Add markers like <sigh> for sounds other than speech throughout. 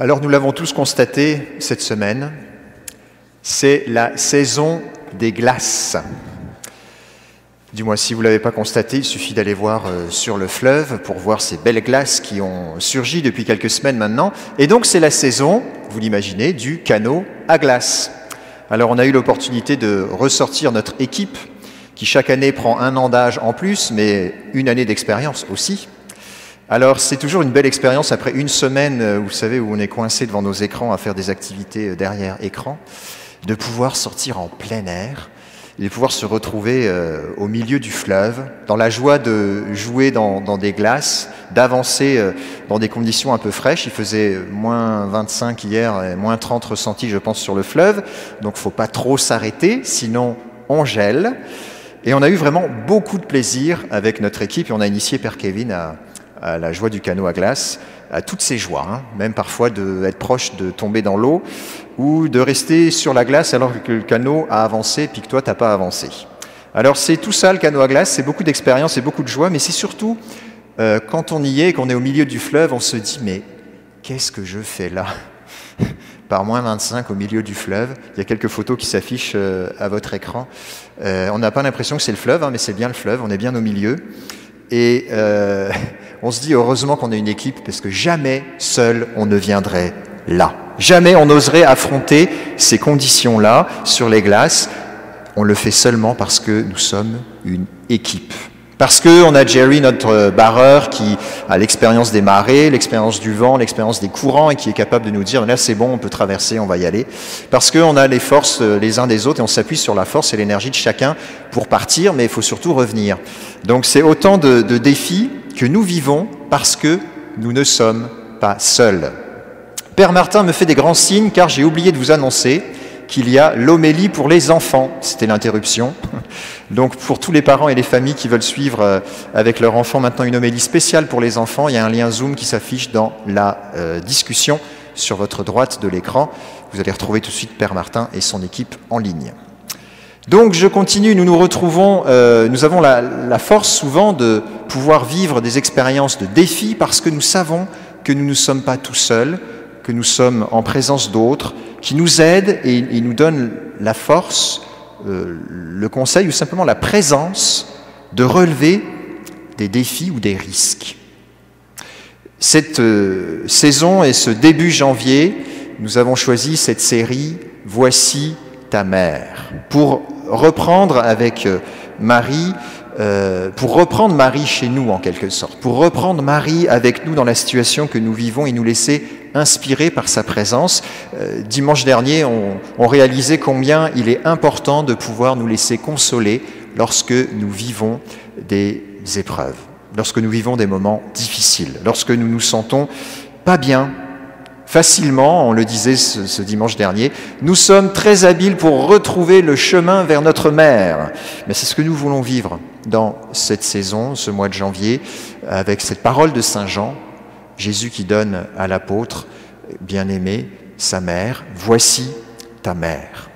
Alors nous l'avons tous constaté cette semaine, c'est la saison des glaces. Du moins, si vous ne l'avez pas constaté, il suffit d'aller voir euh, sur le fleuve pour voir ces belles glaces qui ont surgi depuis quelques semaines maintenant. Et donc c'est la saison, vous l'imaginez, du canot à glace. Alors on a eu l'opportunité de ressortir notre équipe qui chaque année prend un an d'âge en plus, mais une année d'expérience aussi. Alors c'est toujours une belle expérience après une semaine, euh, vous savez, où on est coincé devant nos écrans à faire des activités euh, derrière écran, de pouvoir sortir en plein air, et de pouvoir se retrouver euh, au milieu du fleuve, dans la joie de jouer dans, des glaces, d'avancer dans des conditions un peu fraîches. Il faisait moins 25 hier et moins 30 ressentis, je pense, sur le fleuve, donc faut pas trop s'arrêter, sinon on gèle. Et on a eu vraiment beaucoup de plaisir avec notre équipe et on a initié Père Kevin à à la joie du canot à glace, à toutes ces joies, hein. même parfois d'être proche de tomber dans l'eau ou de rester sur la glace alors que le canot a avancé puis que toi, tu n'as pas avancé. Alors c'est tout ça, le canot à glace, c'est beaucoup d'expérience et beaucoup de joie, mais c'est surtout euh, quand on y est, qu'on est au milieu du fleuve, on se dit, mais qu'est-ce que je fais là? <laughs> Par moins 25 au milieu du fleuve. Il y a quelques photos qui s'affichent euh, à votre écran. Euh, on n'a pas l'impression que c'est le fleuve, hein, mais c'est bien le fleuve, on est bien au milieu. Et euh, <laughs> on se dit heureusement qu'on a une équipe parce que jamais seul on ne viendrait là. Jamais on n'oserait affronter ces conditions-là sur les glaces. On le fait seulement parce que nous sommes une équipe. Parce qu'on a Jerry, notre barreur, qui a l'expérience des marées, l'expérience du vent, l'expérience des courants et qui est capable de nous dire là c'est bon, on peut traverser, on va y aller. Parce qu'on a les forces euh, les uns des autres et on s'appuie sur la force et l'énergie de chacun pour partir, mais il faut surtout revenir. Donc c'est autant de, de défis que nous vivons parce que nous ne sommes pas seuls. Père Martin me fait des grands signes car j'ai oublié de vous annoncer qu'il y a l'homélie pour les enfants. C'était l'interruption. Donc pour tous les parents et les familles qui veulent suivre euh, avec leur enfant maintenant une homélie spéciale pour les enfants, il y a un lien Zoom qui s'affiche dans la euh, discussion sur votre droite de l'écran. Vous allez retrouver tout de suite Père Martin et son équipe en ligne. Donc je continue, nous nous retrouvons, euh, nous avons la, la, force souvent de pouvoir vivre des expériences de défis parce que nous savons que nous ne sommes pas tout seuls, que nous sommes en présence d'autres, qui nous aident et, nous donnent la force euh, le conseil ou simplement la présence de relever des défis ou des risques. Cette euh, saison et ce début janvier, nous avons choisi cette série Voici ta mère pour reprendre avec euh, pour reprendre Marie chez nous en quelque sorte, pour reprendre Marie avec nous dans la situation que nous vivons et nous laisser inspiré par sa présence. Euh, dimanche dernier, on, réalisait combien il est important de pouvoir nous laisser consoler lorsque nous vivons des épreuves, lorsque nous vivons des moments difficiles, lorsque nous nous sentons pas bien, facilement, on le disait ce, ce, dimanche dernier, nous sommes très habiles pour retrouver le chemin vers notre mère. Mais c'est ce que nous voulons vivre dans cette saison, ce mois de janvier, avec cette parole de Saint Jean, Jésus qui donne à l'apôtre, bien-aimé, sa mère, voici ta mère.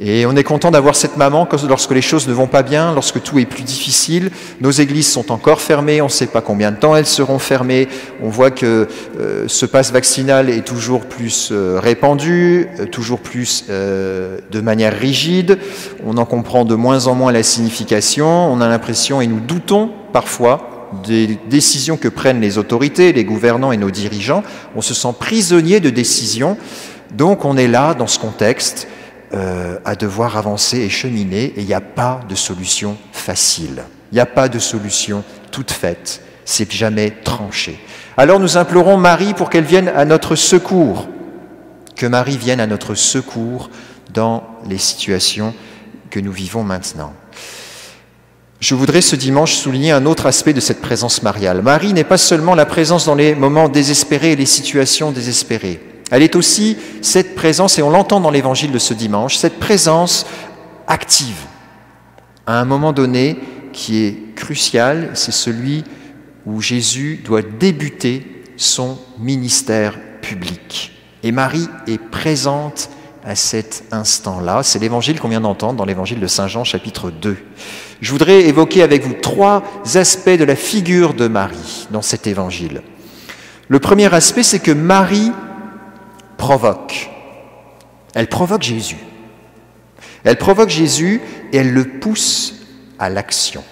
Et on est content d'avoir cette maman lorsque les choses ne vont pas bien, lorsque tout est plus difficile. Nos églises sont encore fermées, on ne sait pas combien de temps elles seront fermées. On voit que euh, ce passe vaccinal est toujours plus euh, répandu, euh, toujours plus de manière rigide. On en comprend de moins en moins la signification. On a l'impression, et nous doutons parfois, des décisions que prennent les autorités, les gouvernants et nos dirigeants. On se sent prisonnier de décisions. Donc on est là, dans ce contexte, euh, à devoir avancer et cheminer, et il n'y a pas de solution facile. Il n'y a pas de solution toute faite. C'est jamais tranché. Alors nous implorons Marie pour qu'elle vienne à notre secours. Que Marie vienne à notre secours dans les situations que nous vivons maintenant. Je voudrais ce dimanche souligner un autre aspect de cette présence mariale. Marie n'est pas seulement la présence dans les moments désespérés et les situations désespérées. Elle est aussi cette présence, et on l'entend dans l'évangile de ce dimanche, cette présence active. À un moment donné qui est crucial, c'est celui où Jésus doit débuter son ministère public. Et Marie est présente à cet instant-là. C'est l'évangile qu'on vient d'entendre dans l'évangile de Saint Jean chapitre 2. Je voudrais évoquer avec vous trois aspects de la figure de Marie dans cet évangile. Le premier aspect, c'est que Marie provoque. Elle provoque Jésus. Elle provoque Jésus et elle le pousse à l'action.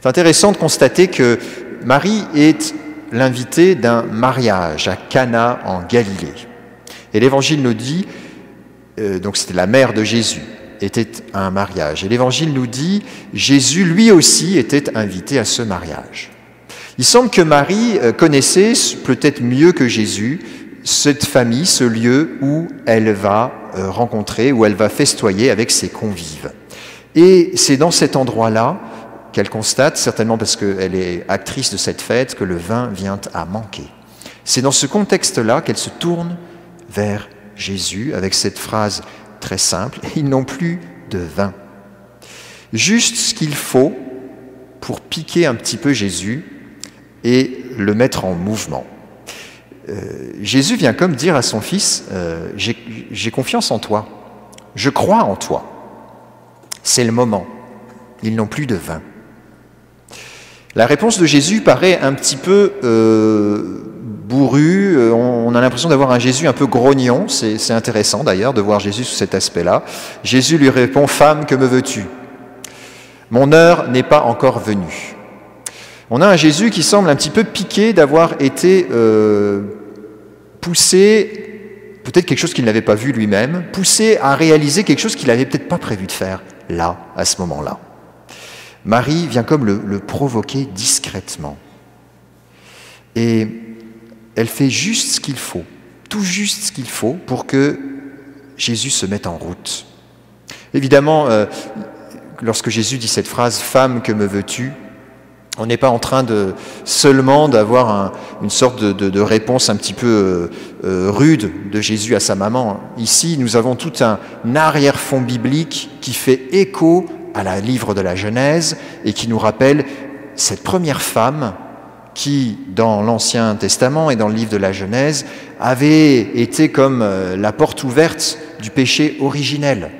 C'est intéressant de constater que Marie est l'invitée d'un mariage à Cana en Galilée. Et l'Évangile nous dit, euh, donc c'était la mère de Jésus, était un mariage. Et l'Évangile nous dit, Jésus lui aussi était invité à ce mariage. Il semble que Marie euh, connaissait peut-être mieux que Jésus cette famille, ce lieu où elle va euh, rencontrer, où elle va festoyer avec ses convives. Et c'est dans cet endroit-là qu'elle constate, certainement parce qu'elle est actrice de cette fête, que le vin vient à manquer. C'est dans ce contexte-là qu'elle se tourne vers Jésus avec cette phrase très simple, ils n'ont plus de vin. Juste ce qu'il faut pour piquer un petit peu Jésus et le mettre en mouvement. Euh, Jésus vient comme dire à son fils, euh, j'ai confiance en toi, je crois en toi. C'est le moment, ils n'ont plus de vin. La réponse de Jésus paraît un petit peu euh, bourrue, on, a l'impression d'avoir un Jésus un peu grognon, c'est intéressant d'ailleurs de voir Jésus sous cet aspect-là. Jésus lui répond, Femme, que me veux-tu? Mon heure n'est pas encore venue. On a un Jésus qui semble un petit peu piqué d'avoir été euh, poussé, peut-être quelque chose qu'il n'avait pas vu lui-même, poussé à réaliser quelque chose qu'il n'avait peut-être pas prévu de faire là, à ce moment-là. Marie vient comme le, provoquer discrètement. Et elle fait juste ce qu'il faut, tout juste ce qu'il faut pour que Jésus se mette en route. Évidemment, euh, lorsque Jésus dit cette phrase, Femme, que me veux-tu? On n'est pas en train de seulement d'avoir une sorte de, réponse un petit peu euh, euh, rude de Jésus à sa maman. Ici, nous avons tout un arrière-fond biblique qui fait écho à la livre de la Genèse et qui nous rappelle cette première femme qui, dans l'Ancien Testament et dans le livre de la Genèse, avait été comme euh, la porte ouverte du péché originel.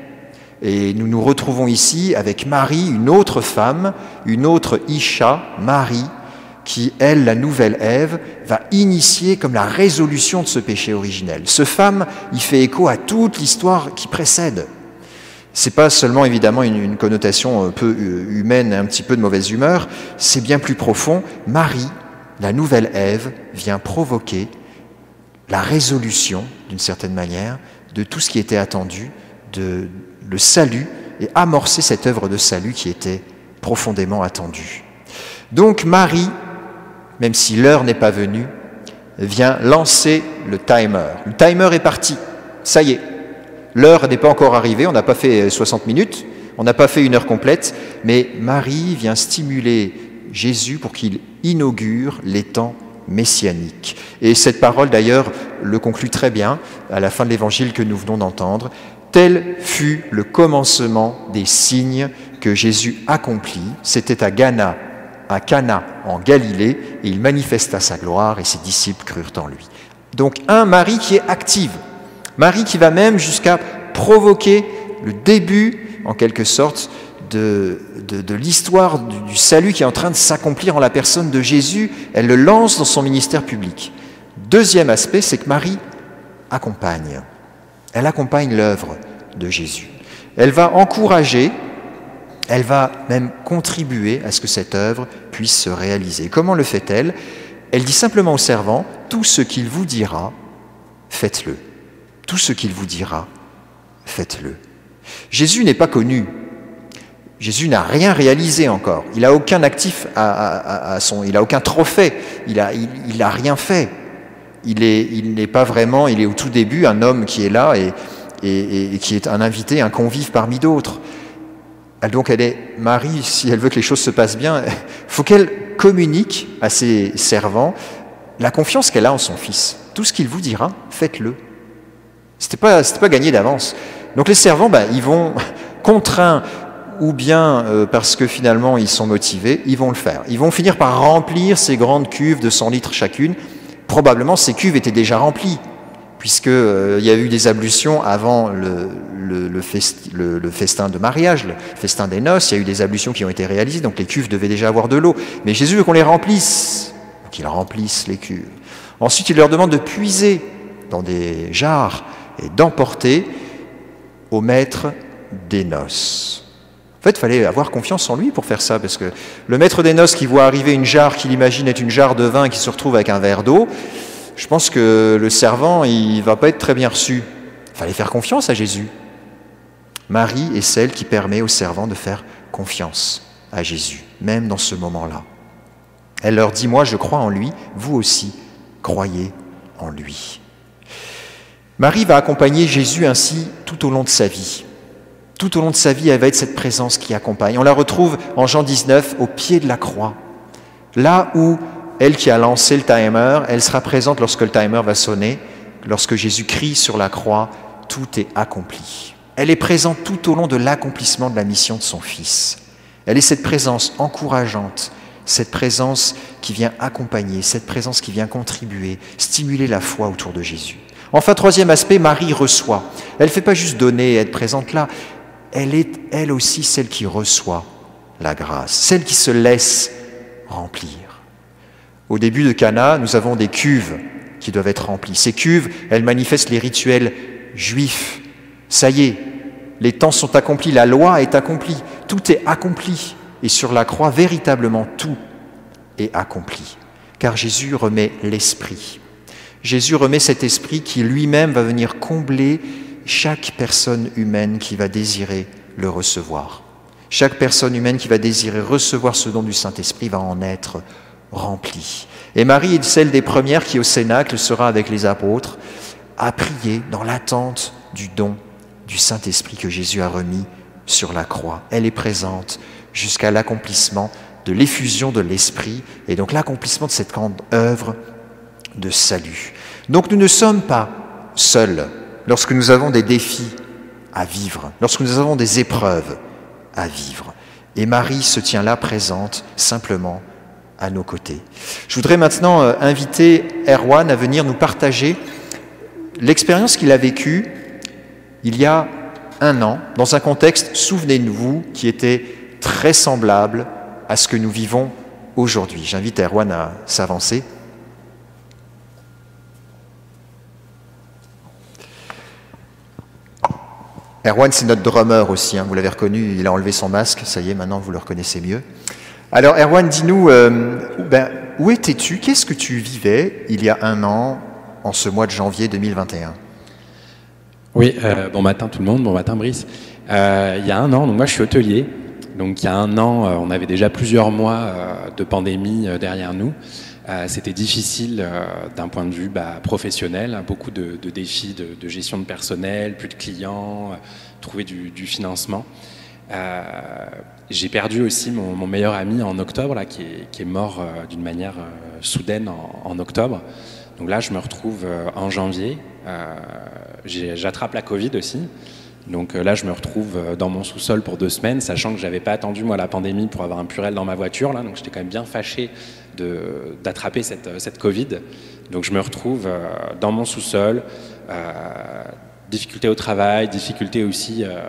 Et nous nous retrouvons ici avec Marie, une autre femme, une autre Isha, Marie, qui, elle, la nouvelle Ève, va initier comme la résolution de ce péché originel. Ce femme, il fait écho à toute l'histoire qui précède. C'est pas seulement évidemment une, connotation un peu euh, humaine, un petit peu de mauvaise humeur, c'est bien plus profond. Marie, la nouvelle Ève, vient provoquer la résolution, d'une certaine manière, de tout ce qui était attendu, de, le salut et amorcer cette œuvre de salut qui était profondément attendue. Donc Marie, même si l'heure n'est pas venue, vient lancer le timer. Le timer est parti, ça y est. L'heure n'est pas encore arrivée, on n'a pas fait 60 minutes, on n'a pas fait une heure complète, mais Marie vient stimuler Jésus pour qu'il inaugure les temps messianiques. Et cette parole, d'ailleurs, le conclut très bien à la fin de l'évangile que nous venons d'entendre. Tel fut le commencement des signes que Jésus accomplit. C'était à Ghana, à Cana, en Galilée, et il manifesta sa gloire et ses disciples crurent en lui. Donc un Marie qui est active, Marie qui va même jusqu'à provoquer le début, en quelque sorte, de, l'histoire du, salut qui est en train de s'accomplir en la personne de Jésus. Elle le lance dans son ministère public. Deuxième aspect, c'est que Marie accompagne. Elle accompagne l'œuvre de Jésus. Elle va encourager, elle va même contribuer à ce que cette œuvre puisse se réaliser. Comment le fait-elle? Elle dit simplement aux servants, tout ce qu'il vous dira, faites-le. Tout ce qu'il vous dira, faites-le. Jésus n'est pas connu. Jésus n'a rien réalisé encore. Il n'a aucun actif à, il n'a aucun trophée. Il n'a rien fait il n'est pas vraiment, il est au tout début un homme qui est là et, qui est un invité, un convive parmi d'autres. Donc elle est Marie, si elle veut que les choses se passent bien, il <laughs> faut qu'elle communique à ses servants la confiance qu'elle a en son fils. Tout ce qu'il vous dira, faites-le. Ce n'était pas, pas gagné d'avance. Donc les servants, ben, ils vont, <laughs> contraints ou bien euh, parce que finalement ils sont motivés, ils vont le faire. Ils vont finir par remplir ces grandes cuves de 100 litres chacune probablement ces cuves étaient déjà remplies, puisqu'il euh, y a eu des ablutions avant le, festin de mariage, le festin des noces, il y a eu des ablutions qui ont été réalisées, donc les cuves devaient déjà avoir de l'eau. Mais Jésus veut qu'on les remplisse, qu'il remplisse les cuves. Ensuite, il leur demande de puiser dans des jarres et d'emporter au maître des noces. Fait, il fallait avoir confiance en lui pour faire ça, parce que le maître des noces qui voit arriver une jarre qu'il imagine être une jarre de vin qui se retrouve avec un verre d'eau, je pense que le servant, il va pas être très bien reçu. Il fallait faire confiance à Jésus. Marie est celle qui permet au servant de faire confiance à Jésus, même dans ce moment-là. Elle leur dit, moi je crois en lui, vous aussi, croyez en lui. Marie va accompagner Jésus ainsi tout au long de sa vie. Tout au long de sa vie, elle va être cette présence qui accompagne. On la retrouve en Jean 19 au pied de la croix. Là où elle qui a lancé le timer, elle sera présente lorsque le timer va sonner, lorsque Jésus crie sur la croix, tout est accompli. Elle est présente tout au long de l'accomplissement de la mission de son Fils. Elle est cette présence encourageante, cette présence qui vient accompagner, cette présence qui vient contribuer, stimuler la foi autour de Jésus. Enfin, troisième aspect, Marie reçoit. Elle ne fait pas juste donner et être présente là, elle est elle aussi celle qui reçoit la grâce, celle qui se laisse remplir. Au début de Cana, nous avons des cuves qui doivent être remplies. Ces cuves, elles manifestent les rituels juifs. Ça y est, les temps sont accomplis, la loi est accomplie, tout est accompli. Et sur la croix, véritablement tout est accompli. Car Jésus remet l'esprit. Jésus remet cet esprit qui lui-même va venir combler chaque personne humaine qui va désirer le recevoir. Chaque personne humaine qui va désirer recevoir ce don du Saint-Esprit va en être remplie. Et Marie est celle des premières qui au Cénacle sera avec les apôtres à prier dans l'attente du don du Saint-Esprit que Jésus a remis sur la croix. Elle est présente jusqu'à l'accomplissement de l'effusion de l'Esprit et donc l'accomplissement de cette grande œuvre de salut. Donc nous ne sommes pas seuls lorsque nous avons des défis à vivre, lorsque nous avons des épreuves à vivre. Et Marie se tient là présente simplement à nos côtés. Je voudrais maintenant euh, inviter Erwan à venir nous partager l'expérience qu'il a vécue il y a un an, dans un contexte, souvenez-vous, qui était très semblable à ce que nous vivons aujourd'hui. J'invite Erwan à s'avancer. Erwan, c'est notre drummer aussi, hein. vous l'avez reconnu, il a enlevé son masque, ça y est, maintenant vous le reconnaissez mieux. Alors Erwan, dis-nous, euh, ben, où étais-tu? Qu'est-ce que tu vivais il y a un an, en ce mois de janvier 2021 Oui, euh, bon matin tout le monde, bon matin Brice. Euh, il y a un an, donc moi je suis hôtelier, donc il y a un an, on avait déjà plusieurs mois de pandémie derrière nous. C'était difficile d'un point de vue bah, professionnel, beaucoup de, défis de, gestion de personnel, plus de clients, trouver du, financement. J'ai perdu aussi mon, meilleur ami en octobre, là, qui, est, mort d'une manière soudaine en, octobre. Donc là, je me retrouve en janvier. J'attrape la Covid aussi. Donc là, je me retrouve dans mon sous-sol pour deux semaines, sachant que j'avais pas attendu moi la pandémie pour avoir un purel dans ma voiture. Là, donc j'étais quand même bien fâché d'attraper cette, cette, Covid. Donc je me retrouve euh, dans mon sous-sol, euh, difficulté au travail, difficulté aussi euh,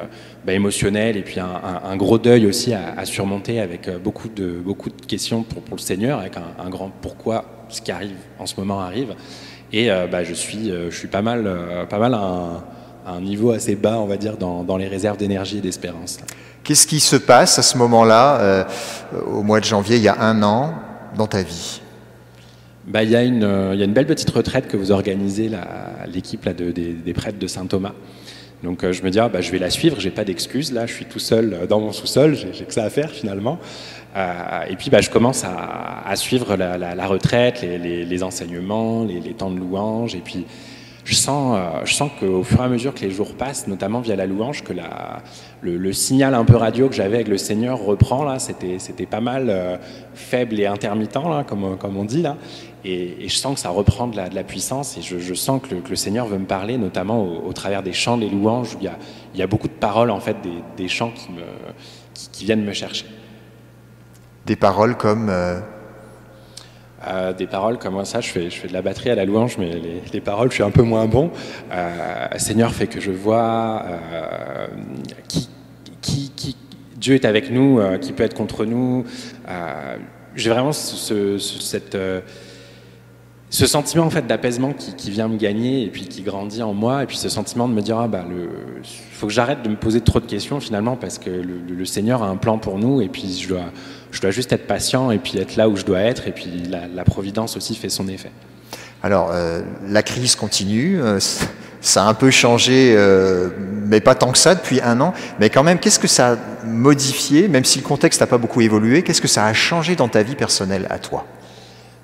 bah, émotionnelle et puis un, gros deuil aussi à, surmonter avec beaucoup de, beaucoup de questions pour, le Seigneur, avec un, grand pourquoi ce qui arrive en ce moment arrive. Et bah, je, suis, je suis pas mal, pas mal à un, niveau assez bas, on va dire, dans, dans les réserves d'énergie et d'espérance. Qu'est-ce qui se passe à ce moment-là, au mois de janvier, il y a un an dans ta vie? Bah, il, y a une, euh, il y a une belle petite retraite que vous organisez, l'équipe de, des, prêtres de Saint-Thomas. Donc euh, je me dis, ah, bah, je vais la suivre, j'ai pas d'excuses, là je suis tout seul euh, dans mon sous-sol, j'ai que ça à faire finalement. et puis bah, je commence à, suivre la, retraite, les, les, enseignements, les, temps de louange, et puis je sens, euh, je sens qu'au fur et à mesure que les jours passent, notamment via la louange, que le, signal un peu radio que j'avais avec le Seigneur reprend. Là, c'était, pas mal euh, faible et intermittent, comme, on dit. Et, je sens que ça reprend de la, puissance. Et je, sens que le, Seigneur veut me parler, notamment au, travers des chants, des louanges. Où il y a, beaucoup de paroles en fait, des, chants qui, viennent me chercher. Des paroles comme euh, des paroles comme ça, je fais, je fais de la batterie à la louange, mais les, paroles, je suis un peu moins bon. Euh, Seigneur fait que je vois euh, qui, qui, Dieu est avec nous, euh, qui peut être contre nous. J'ai vraiment ce, cette ce sentiment en fait d'apaisement qui, vient me gagner et puis qui grandit en moi et puis ce sentiment de me dire ah bah le faut que j'arrête de me poser trop de questions finalement parce que le, Seigneur a un plan pour nous et puis je dois je dois juste être patient et puis être là où je dois être et puis la, providence aussi fait son effet. Alors euh, la crise continue, euh, <laughs> ça a un peu changé, euh, mais pas tant que ça depuis un an. Mais quand même, qu'est-ce que ça a modifié, même si le contexte n'a pas beaucoup évolué, qu'est-ce que ça a changé dans ta vie personnelle à toi?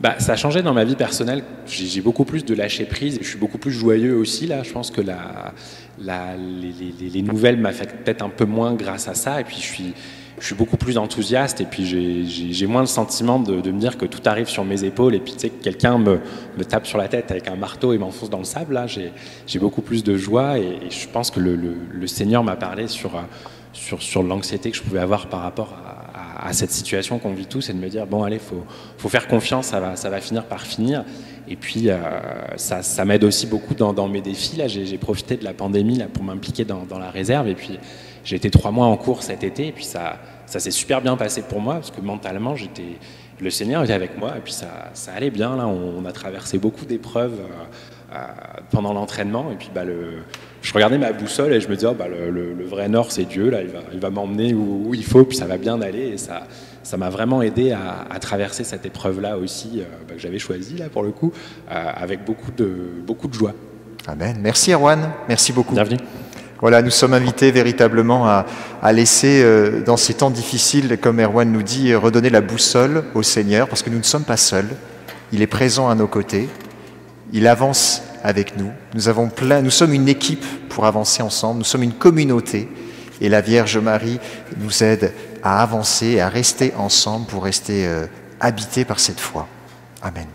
Bah, ça a changé dans ma vie personnelle. J'ai beaucoup plus de lâcher prise je suis beaucoup plus joyeux aussi là. Je pense que la, les, nouvelles m'affectent peut-être un peu moins grâce à ça. Et puis je suis, je suis beaucoup plus enthousiaste et puis j'ai moins le sentiment de, de, me dire que tout arrive sur mes épaules et puis tu sais que quelqu'un me, me, tape sur la tête avec un marteau et m'enfonce dans le sable. Là, j'ai beaucoup plus de joie et, je pense que le, le, le Seigneur m'a parlé sur, sur, sur l'anxiété que je pouvais avoir par rapport à à, cette situation qu'on vit tous et de me dire bon allez faut faut faire confiance ça va ça va finir par finir. Et puis euh, ça, ça m'aide aussi beaucoup dans, mes défis. Là j'ai profité de la pandémie là pour m'impliquer dans, la réserve. Et puis j'ai été trois mois en cours cet été. Et puis ça ça s'est super bien passé pour moi parce que mentalement j'étais le Seigneur était avec moi. Et puis ça, ça allait bien. Là on, a traversé beaucoup d'épreuves euh, pendant l'entraînement et puis bah le je regardais ma boussole et je me disais, oh, bah, le, vrai nord, c'est Dieu, là, il va, il va m'emmener où, il faut, puis ça va bien aller. Et ça, ça m'a vraiment aidé à, traverser cette épreuve-là aussi, euh, bah, que j'avais choisie, là, pour le coup, euh, avec beaucoup de, beaucoup de joie. Amen. Merci, Erwan. Merci beaucoup. Bienvenue. Voilà, nous sommes invités véritablement à, à laisser, euh, dans ces temps difficiles, comme Erwan nous dit, redonner la boussole au Seigneur, parce que nous ne sommes pas seuls. Il est présent à nos côtés. Il avance avec nous. Nous, avons plein, nous sommes une équipe pour avancer ensemble, nous sommes une communauté et la Vierge Marie nous aide à avancer, à rester ensemble pour rester euh, habités par cette foi. Amen.